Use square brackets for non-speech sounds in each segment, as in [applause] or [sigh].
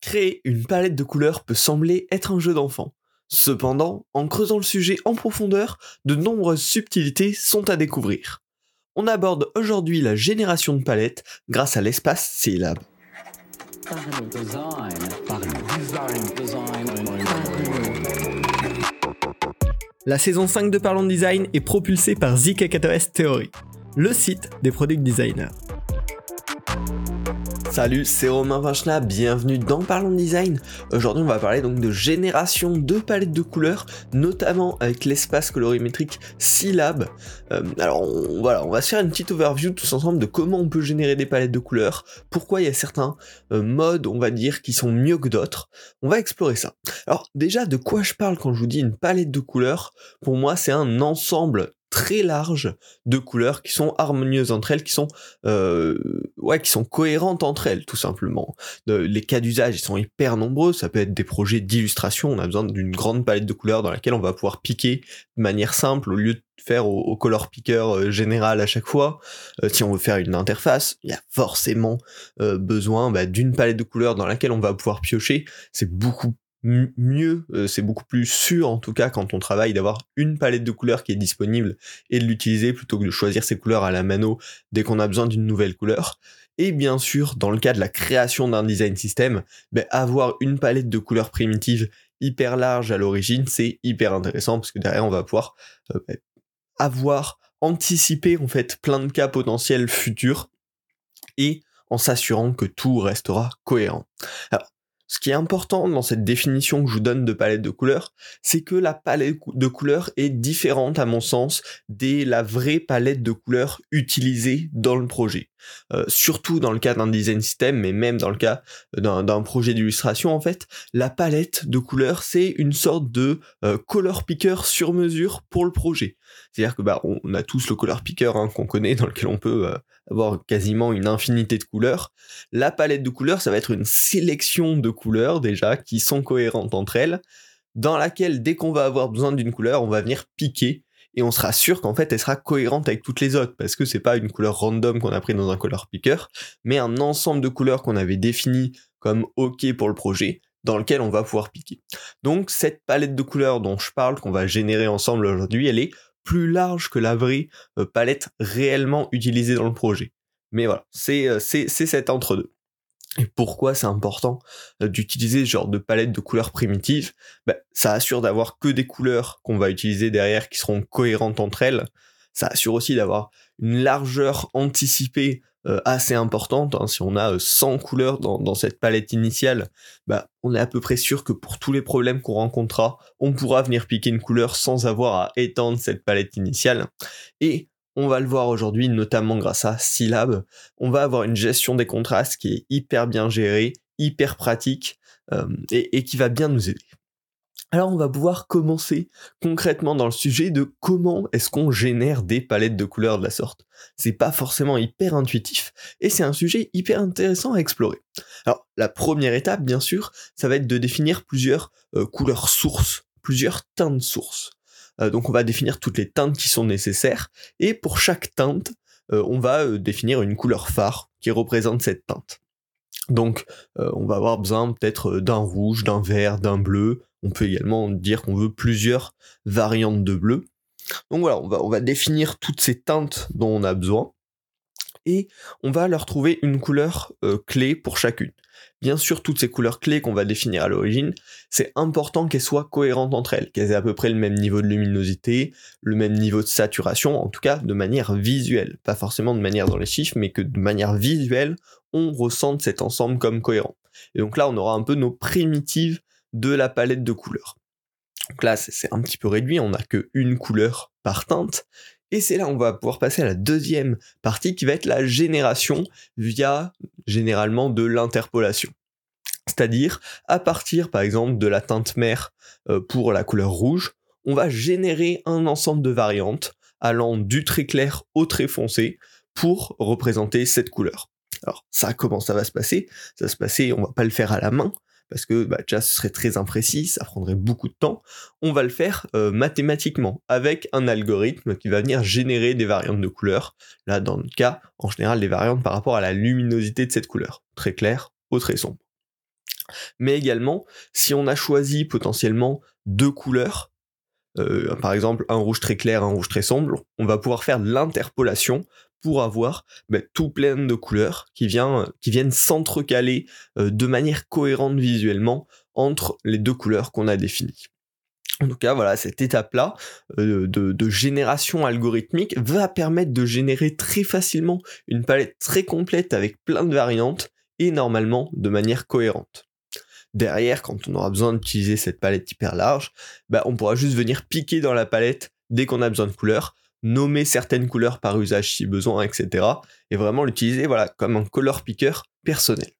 Créer une palette de couleurs peut sembler être un jeu d'enfant. Cependant, en creusant le sujet en profondeur, de nombreuses subtilités sont à découvrir. On aborde aujourd'hui la génération de palettes grâce à l'espace C-Lab. La saison 5 de Parlons Design est propulsée par ZK4S Theory, le site des product designers. Salut, c'est Romain Vinchna, bienvenue dans Parlons Design. Aujourd'hui, on va parler donc de génération de palettes de couleurs, notamment avec l'espace colorimétrique Syllab. Euh, alors voilà, on va se faire une petite overview tous ensemble de comment on peut générer des palettes de couleurs, pourquoi il y a certains euh, modes, on va dire, qui sont mieux que d'autres. On va explorer ça. Alors déjà, de quoi je parle quand je vous dis une palette de couleurs? Pour moi, c'est un ensemble très large de couleurs qui sont harmonieuses entre elles, qui sont euh, ouais, qui sont cohérentes entre elles, tout simplement. les cas d'usage, ils sont hyper nombreux. Ça peut être des projets d'illustration. On a besoin d'une grande palette de couleurs dans laquelle on va pouvoir piquer de manière simple au lieu de faire au, color picker euh, général à chaque fois. Euh, si on veut faire une interface, il y a forcément besoin bah, d'une palette de couleurs dans laquelle on va pouvoir piocher. C'est beaucoup mieux, euh, c'est beaucoup plus sûr en tout cas quand on travaille d'avoir une palette de couleurs qui est disponible et de l'utiliser plutôt que de choisir ses couleurs à la mano dès qu'on a besoin d'une nouvelle couleur. Et bien sûr, dans le cas de la création d'un design system, ben, avoir une palette de couleurs primitives hyper large à l'origine, c'est hyper intéressant parce que derrière on va pouvoir euh, ben, avoir anticipé en fait plein de cas potentiels futurs et en s'assurant que tout restera cohérent. Ce qui est important dans cette définition que je vous donne de palette de couleurs, c'est que la palette de couleurs est différente à mon sens de la vraie palette de couleurs utilisée dans le projet. Euh, surtout dans le cas d'un design system, mais même dans le cas d'un projet d'illustration en fait, la palette de couleurs c'est une sorte de euh, color picker sur mesure pour le projet. C'est-à-dire que bah on a tous le color picker hein, qu'on connaît [laughs] dans lequel on peut euh, avoir quasiment une infinité de couleurs. La palette de couleurs ça va être une sélection de couleurs déjà qui sont cohérentes entre elles, dans laquelle dès qu'on va avoir besoin d'une couleur on va venir piquer et on sera sûr qu'en fait elle sera cohérente avec toutes les autres parce que c'est pas une couleur random qu'on a pris dans un color picker, mais un ensemble de couleurs qu'on avait défini comme ok pour le projet dans lequel on va pouvoir piquer. Donc cette palette de couleurs dont je parle qu'on va générer ensemble aujourd'hui, elle est plus large que la vraie euh, palette réellement utilisée dans le projet. Mais voilà, c'est euh, c'est cet entre-deux. Et pourquoi c'est important euh, d'utiliser ce genre de palette de couleurs primitives? Ben, Ça assure d'avoir que des couleurs qu'on va utiliser derrière qui seront cohérentes entre elles. Ça assure aussi d'avoir une largeur anticipée euh, assez importante. Hein. Si on a 100 euh, couleurs dans, cette palette initiale, bah, on est à peu près sûr que pour tous les problèmes qu'on rencontrera, on pourra venir piquer une couleur sans avoir à étendre cette palette initiale. On va le voir aujourd'hui, notamment grâce à Syllab. On va avoir une gestion des contrastes qui est hyper bien gérée, hyper pratique euh, et, qui va bien nous aider. Alors on va pouvoir commencer concrètement dans le sujet de comment est-ce qu'on génère des palettes de couleurs de la sorte. C'est pas forcément hyper intuitif et c'est un sujet hyper intéressant à explorer. Alors la première étape bien sûr, ça va être de définir plusieurs euh, couleurs sources, plusieurs teintes sources. Euh, donc on va définir toutes les teintes qui sont nécessaires, et pour chaque teinte, euh, on va euh, définir une couleur phare qui représente cette teinte. Donc on va avoir besoin peut-être d'un rouge, d'un vert, d'un bleu. On peut également dire qu'on veut plusieurs variantes de bleu. Donc voilà, on va, on va définir toutes ces teintes dont on a besoin et on va leur trouver une couleur clé pour chacune. Bien sûr, toutes ces couleurs clés qu'on va définir à l'origine, c'est important qu'elles soient cohérentes entre elles, qu'elles aient à peu près le même niveau de luminosité, le même niveau de saturation, en tout cas de manière visuelle, pas forcément de manière dans les chiffres, mais que de manière visuelle, on ressente cet ensemble comme cohérent. Et donc là, on aura un peu nos primitives de la palette de couleurs. Donc là, c'est un petit peu réduit, on n'a qu'une couleur par teinte, et c'est là on va pouvoir passer à la deuxième partie qui va être la génération via généralement de l'interpolation. C'est-à-dire, à partir par exemple de la teinte mère euh, pour la couleur rouge, on va générer un ensemble de variantes allant du très clair au très foncé pour représenter cette couleur. Alors ça, comment ça va se passer? Ça va se passer, on va pas le faire à la main, parce que bah, déjà ce serait très imprécis, ça prendrait beaucoup de temps. On va le faire euh, mathématiquement avec un algorithme qui va venir générer des variantes de couleurs. Là, dans le cas, en général, des variantes par rapport à la luminosité de cette couleur, très clair ou très sombre. Mais également, si on a choisi potentiellement deux couleurs, euh, par exemple un rouge très clair, un rouge très sombre, on va pouvoir faire l'interpolation pour avoir ben, tout plein de couleurs qui, viennent s'entrecaler euh, de manière cohérente visuellement entre les deux couleurs qu'on a définies. En tout cas, voilà, cette étape-là euh, de, génération algorithmique va permettre de générer très facilement une palette très complète avec plein de variantes et normalement de manière cohérente. Derrière, quand on aura besoin d'utiliser cette palette hyper large, bah, on pourra juste venir piquer dans la palette dès qu'on a besoin de couleurs, nommer certaines couleurs par usage si besoin, etc. Et vraiment l'utiliser voilà, comme un color picker personnel.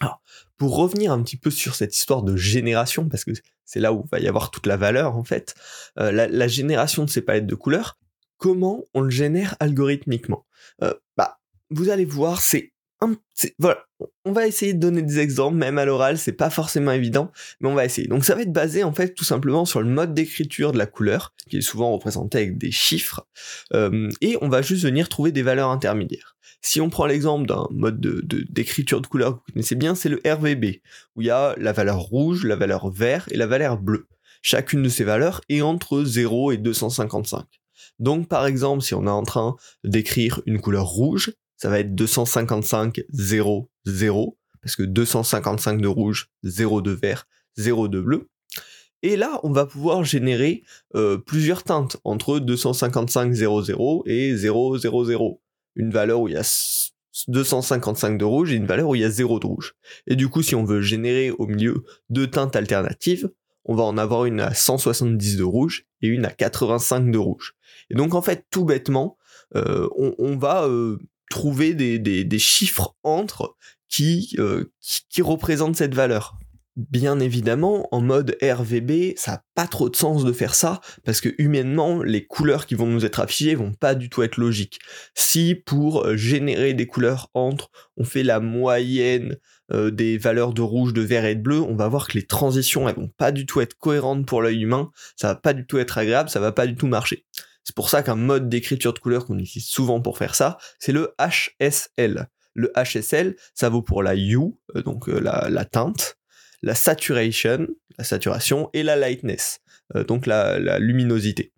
Alors, pour revenir un petit peu sur cette histoire de génération, parce que c'est là où va y avoir toute la valeur en fait, euh, la, génération de ces palettes de couleurs, comment on le génère algorithmiquement? Euh, Bah, vous allez voir, c'est on va essayer de donner des exemples, même à l'oral, c'est pas forcément évident, mais on va essayer. Donc ça va être basé en fait tout simplement sur le mode d'écriture de la couleur, qui est souvent représenté avec des chiffres, euh, et on va juste venir trouver des valeurs intermédiaires. Si on prend l'exemple d'un mode d'écriture de, de couleur que vous connaissez bien, c'est le RVB, où il y a la valeur rouge, la valeur vert et la valeur bleue. Chacune de ces valeurs est entre 0 et 255. Donc par exemple, si on est en train d'écrire une couleur rouge, ça va être 255 0 0 parce que 255 de rouge, 0 de vert, 0 de bleu. Et là, on va pouvoir générer euh, plusieurs teintes entre 255 00 et 000. Une valeur où il y a 255 de rouge et une valeur où il y a 0 de rouge. Et du coup, si on veut générer au milieu deux teintes alternatives, on va en avoir une à 170 de rouge et une à 85 de rouge. Et donc en fait, tout bêtement, euh, on, va euh, trouver des, chiffres entre euh, qui, qui, représentent cette valeur. Bien évidemment, en mode RVB, ça n'a pas trop de sens de faire ça, parce que humainement, les couleurs qui vont nous être affichées vont pas du tout être logiques. Si pour euh, générer des couleurs entre, on fait la moyenne euh, des valeurs de rouge, de vert et de bleu, on va voir que les transitions, elles vont pas du tout être cohérentes pour l'œil humain, ça va pas du tout être agréable, ça va pas du tout marcher. C'est pour ça qu'un mode d'écriture de couleur qu'on utilise souvent pour faire ça, c'est le HSL. Le HSL, ça vaut pour la hue, euh, donc euh, la, teinte, la saturation, la saturation, et la lightness, euh, donc la, luminosité.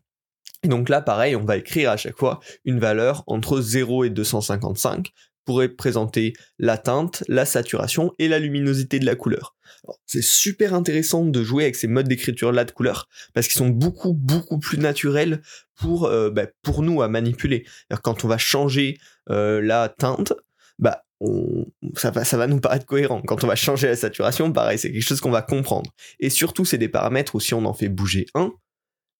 Et donc là, pareil, on va écrire à chaque fois une valeur entre 0 et 255 pour représenter la teinte, la saturation et la luminosité de la couleur. C'est super intéressant de jouer avec ces modes d'écriture là de couleur parce qu'ils sont beaucoup beaucoup plus naturels pour euh, bah, nous à manipuler. Quand on va changer euh, la teinte, bah ça va nous paraître cohérent. Quand on va changer la saturation, pareil, c'est quelque chose qu'on va comprendre. Et surtout, c'est des paramètres où si on en fait bouger un,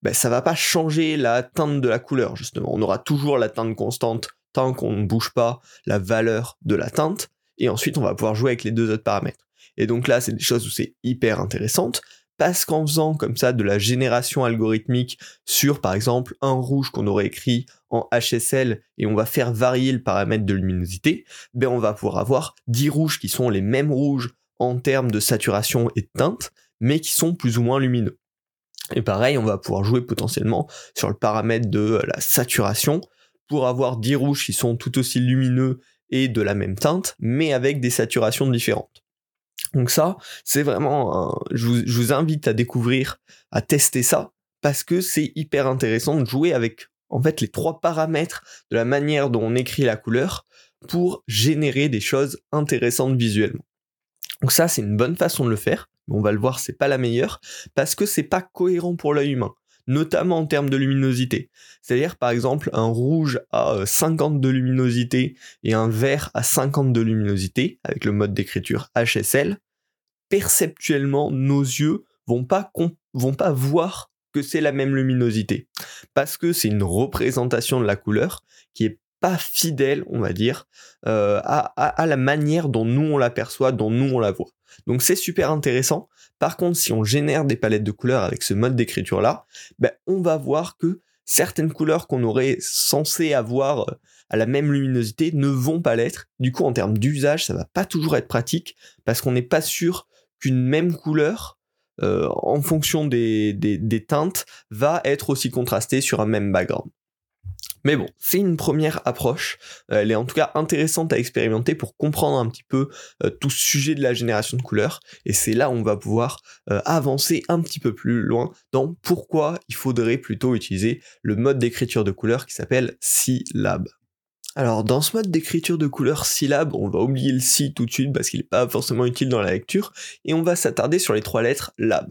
bah, ça va pas changer la teinte de la couleur justement. On aura toujours la teinte constante qu'on ne bouge pas la valeur de la teinte. Et ensuite, on va pouvoir jouer avec les deux autres paramètres. Et donc là, c'est des choses où c'est hyper intéressante parce qu'en faisant comme ça de la génération algorithmique sur par exemple un rouge qu'on aurait écrit en HSL et on va faire varier le paramètre de luminosité, ben on va pouvoir avoir 10 rouges qui sont les mêmes rouges en termes de saturation et de teinte, mais qui sont plus ou moins lumineux. Et pareil, on va pouvoir jouer potentiellement sur le paramètre de la saturation pour avoir 10 rouges qui sont tout aussi lumineux et de la même teinte, mais avec des saturations différentes. Donc ça, c'est vraiment, je, vous, invite à découvrir, à tester ça, parce que c'est hyper intéressant de jouer avec en fait les trois paramètres de la manière dont on écrit la couleur pour générer des choses intéressantes visuellement. Donc ça, c'est une bonne façon de le faire, mais on va le voir, c'est pas la meilleure, parce que c'est pas cohérent pour l'œil humain notamment en termes de luminosité. C'est-à-dire par exemple un rouge à 50 de luminosité et un vert à 50 de luminosité avec le mode d'écriture HSL perceptuellement, nos yeux vont pas, vont pas voir que c'est la même luminosité. Parce que c'est une représentation de la couleur qui est pas fidèle, on va dire, euh, à, la manière dont nous on l'aperçoit, dont nous on la voit. Donc c'est super intéressant. Par contre, si on génère des palettes de couleurs avec ce mode d'écriture là, ben, on va voir que certaines couleurs qu'on aurait censé avoir euh, à la même luminosité ne vont pas l'être. Du coup, en termes d'usage, ça va pas toujours être pratique parce qu'on n'est pas sûr qu'une même couleur, euh, en fonction des, teintes, va être aussi contrastée sur un même background. Mais bon, c'est une première approche. Euh, elle est en tout cas intéressante à expérimenter pour comprendre un petit peu euh, tout sujet de la génération de couleurs. Et c'est là où on va pouvoir euh, avancer un petit peu plus loin dans pourquoi il faudrait plutôt utiliser le mode d'écriture de couleurs qui s'appelle Syllab. Alors dans ce mode d'écriture de couleurs syllabes, on va oublier le si tout de suite parce qu'il n'est pas forcément utile dans la lecture, et on va s'attarder sur les trois lettres lab.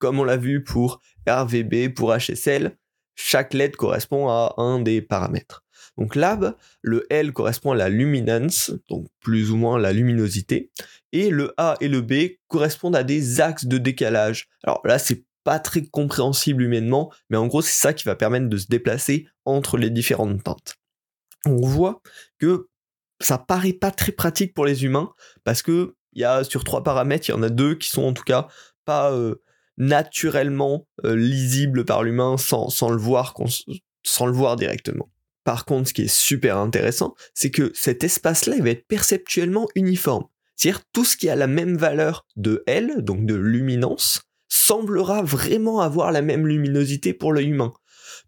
Comme on l'a vu pour RVB, pour HSL, chaque lettre correspond à un des paramètres. Donc lab, le L correspond à la luminance, donc plus ou moins la luminosité, et le A et le B correspondent à des axes de décalage. Alors là, c'est pas très compréhensible humainement, mais en gros, c'est ça qui va permettre de se déplacer entre les différentes teintes. On voit que ça paraît pas très pratique pour les humains, parce que il y a sur trois paramètres, il y en a deux qui sont en tout cas pas euh, naturellement euh, lisible par l'humain sans, le voir, sans le voir directement. Par contre, ce qui est super intéressant, c'est que cet espace-là va être perceptuellement uniforme. C'est-à-dire tout ce qui a la même valeur de L, donc de luminance, semblera vraiment avoir la même luminosité pour l'œil humain.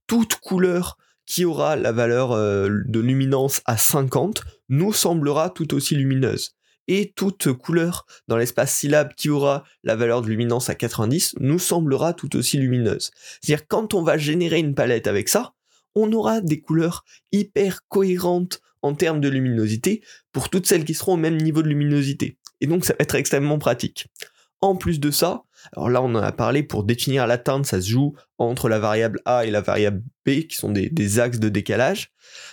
Toute couleur qui aura la valeur euh, de luminance à 50 nous semblera tout aussi lumineuse et toute couleur dans l'espace syllabe qui aura la valeur de luminance à 90 nous semblera tout aussi lumineuse. C'est-à-dire quand on va générer une palette avec ça, on aura des couleurs hyper cohérentes en termes de luminosité pour toutes celles qui seront au même niveau de luminosité. Et donc ça va être extrêmement pratique. En plus de ça, alors là, on en a parlé, pour définir la teinte, ça se joue entre la variable A et la variable B, qui sont des, axes de décalage.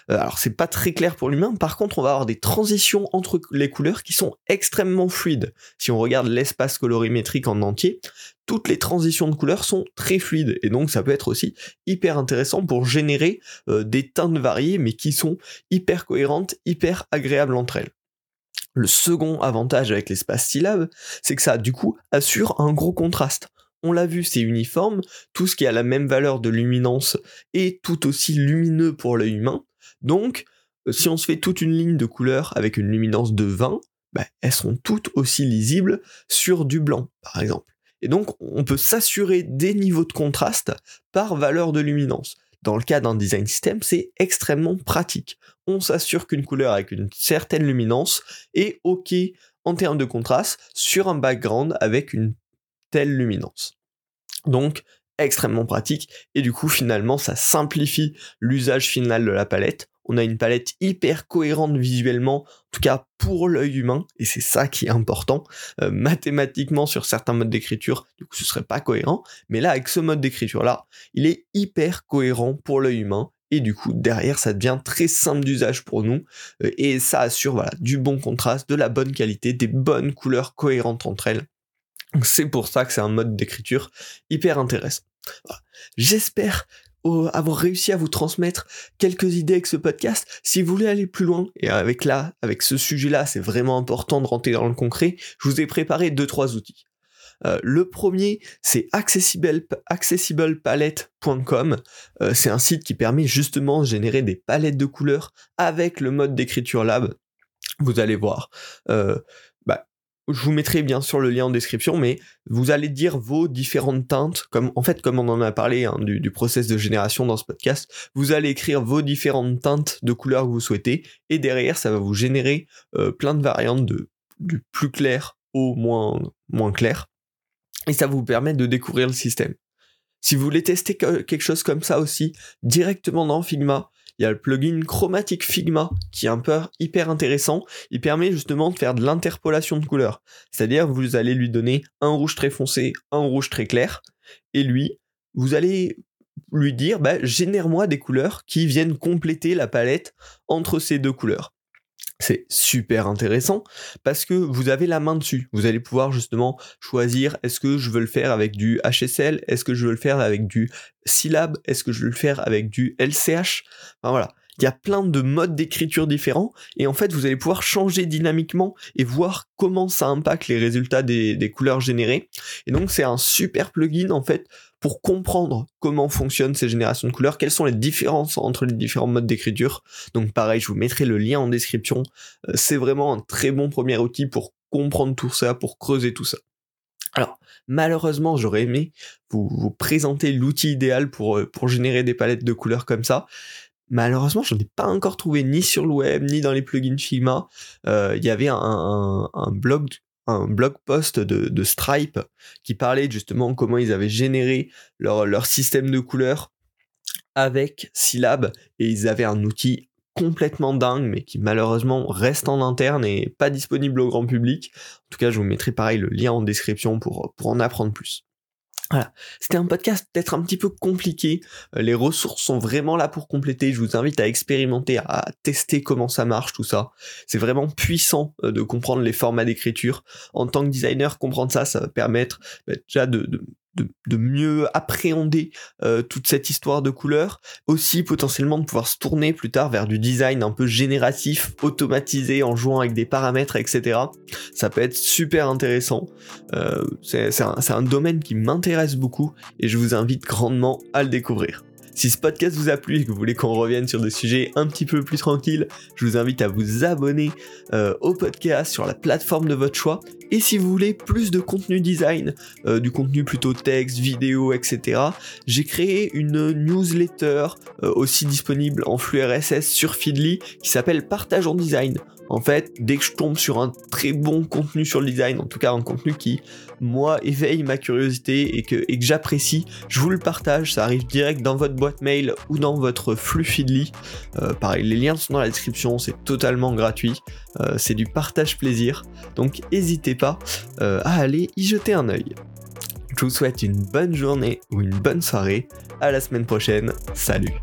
Euh, alors c'est pas très clair pour l'humain, par contre, on va avoir des transitions entre les couleurs qui sont extrêmement fluides. Si on regarde l'espace colorimétrique en entier, toutes les transitions de couleurs sont très fluides, et donc ça peut être aussi hyper intéressant pour générer euh, des teintes variées, mais qui sont hyper cohérentes, hyper agréables entre elles. Le second avantage avec l'espace syllabe, c'est que ça, du coup, assure un gros contraste. On l'a vu, c'est uniforme, tout ce qui a la même valeur de luminance est tout aussi lumineux pour l'œil humain. Donc, euh, si on se fait toute une ligne de couleurs avec une luminance de 20, bah, elles seront toutes aussi lisibles sur du blanc, par exemple. Et donc, on peut s'assurer des niveaux de contraste par valeur de luminance. Dans le cas d'un design system, c'est extrêmement pratique. On s'assure qu'une couleur avec une certaine luminance est OK en termes de contraste sur un background avec une telle luminance. Donc, extrêmement pratique et du coup finalement ça simplifie l'usage final de la palette on a une palette hyper cohérente visuellement, en tout cas pour l'œil humain, et c'est ça qui est important. Euh, mathématiquement, sur certains modes d'écriture, du coup, ce serait pas cohérent, mais là, avec ce mode d'écriture-là, il est hyper cohérent pour l'œil humain, et du coup, derrière, ça devient très simple d'usage pour nous, euh, et ça assure du bon contraste, de la bonne qualité, des bonnes couleurs cohérentes entre elles. C'est pour ça que c'est un mode d'écriture hyper intéressant. J'espère avoir réussi à vous transmettre quelques idées avec ce podcast. Si vous voulez aller plus loin, et avec là, avec ce sujet-là, c'est vraiment important de rentrer dans le concret, je vous ai préparé deux, trois outils. Euh, le premier, c'est accessible, accessiblepalette.com. Euh, c'est un site qui permet justement de générer des palettes de couleurs avec le mode d'écriture lab. Vous allez voir. Euh, je vous mettrai bien sûr le lien en description, mais vous allez dire vos différentes teintes, comme en fait comme on en a parlé hein, du, process de génération dans ce podcast, vous allez écrire vos différentes teintes de couleurs que vous souhaitez, et derrière ça va vous générer euh, plein de variantes de du plus clair au moins moins clair, et ça vous permet de découvrir le système. Si vous voulez tester quelque chose comme ça aussi, directement dans Figma, il y a le plugin Chromatic Figma qui est un peu hyper intéressant. Il permet justement de faire de l'interpolation de couleurs. C'est-à-dire vous allez lui donner un rouge très foncé, un rouge très clair, et lui, vous allez lui dire bah, génère-moi des couleurs qui viennent compléter la palette entre ces deux couleurs. C'est super intéressant parce que vous avez la main dessus. Vous allez pouvoir justement choisir est-ce que je veux le faire avec du HSL, est-ce que je veux le faire avec du syllab, est-ce que je veux le faire avec du LCH. Enfin voilà, il y a plein de modes d'écriture différents et en fait vous allez pouvoir changer dynamiquement et voir comment ça impacte les résultats des, couleurs générées. Et donc c'est un super plugin en fait pour comprendre comment fonctionnent ces générations de couleurs, quelles sont les différences entre les différents modes d'écriture. Donc pareil, je vous mettrai le lien en description. Euh, c'est vraiment un très bon premier outil pour comprendre tout ça, pour creuser tout ça. Alors, malheureusement, j'aurais aimé vous, présenter l'outil idéal euh, pour générer des palettes de couleurs comme ça, malheureusement, je n'en ai pas encore trouvé ni sur le web, ni dans les plugins Figma. Euh, il y avait un, blog post de, Stripe qui parlait justement comment ils avaient généré leur, système de couleurs avec Syllab et ils avaient un outil complètement dingue mais qui malheureusement reste en interne et pas disponible au grand public. En tout cas, je vous mettrai pareil le lien en description pour en apprendre plus. Voilà, c'était un podcast peut-être un petit peu compliqué. Euh, les ressources sont vraiment là pour compléter. Je vous invite à expérimenter, à tester comment ça marche, tout ça. C'est vraiment puissant euh, de comprendre les formats d'écriture. En tant que designer, comprendre ça, ça va permettre bah, déjà de, mieux appréhender euh, toute cette histoire de couleurs, aussi potentiellement de pouvoir se tourner plus tard vers du design un peu génératif, automatisé en jouant avec des paramètres, etc. Ça peut être super intéressant. Euh, c'est un, un domaine qui m'intéresse beaucoup et je vous invite grandement à le découvrir. Si ce podcast vous a plu et que vous voulez qu'on revienne sur des sujets un petit peu plus tranquilles, je vous invite à vous abonner euh, au podcast sur la plateforme de votre choix. Et si vous voulez plus de contenu design, euh, du contenu plutôt texte, vidéo, etc., j'ai créé une newsletter euh, aussi disponible en flux RSS sur Feedly qui s'appelle Partage en design. En fait, dès que je tombe sur un très bon contenu sur le design, en tout cas un contenu qui, moi, éveille ma curiosité et que, j'apprécie, je vous le partage, ça arrive direct dans votre boîte mail ou dans votre flux Feedly. Euh, pareil, les liens sont dans la description, c'est totalement gratuit, euh, c'est du partage plaisir, donc n'hésitez pas euh, à aller y jeter un œil. Je vous souhaite une bonne journée ou une bonne soirée, à la semaine prochaine, salut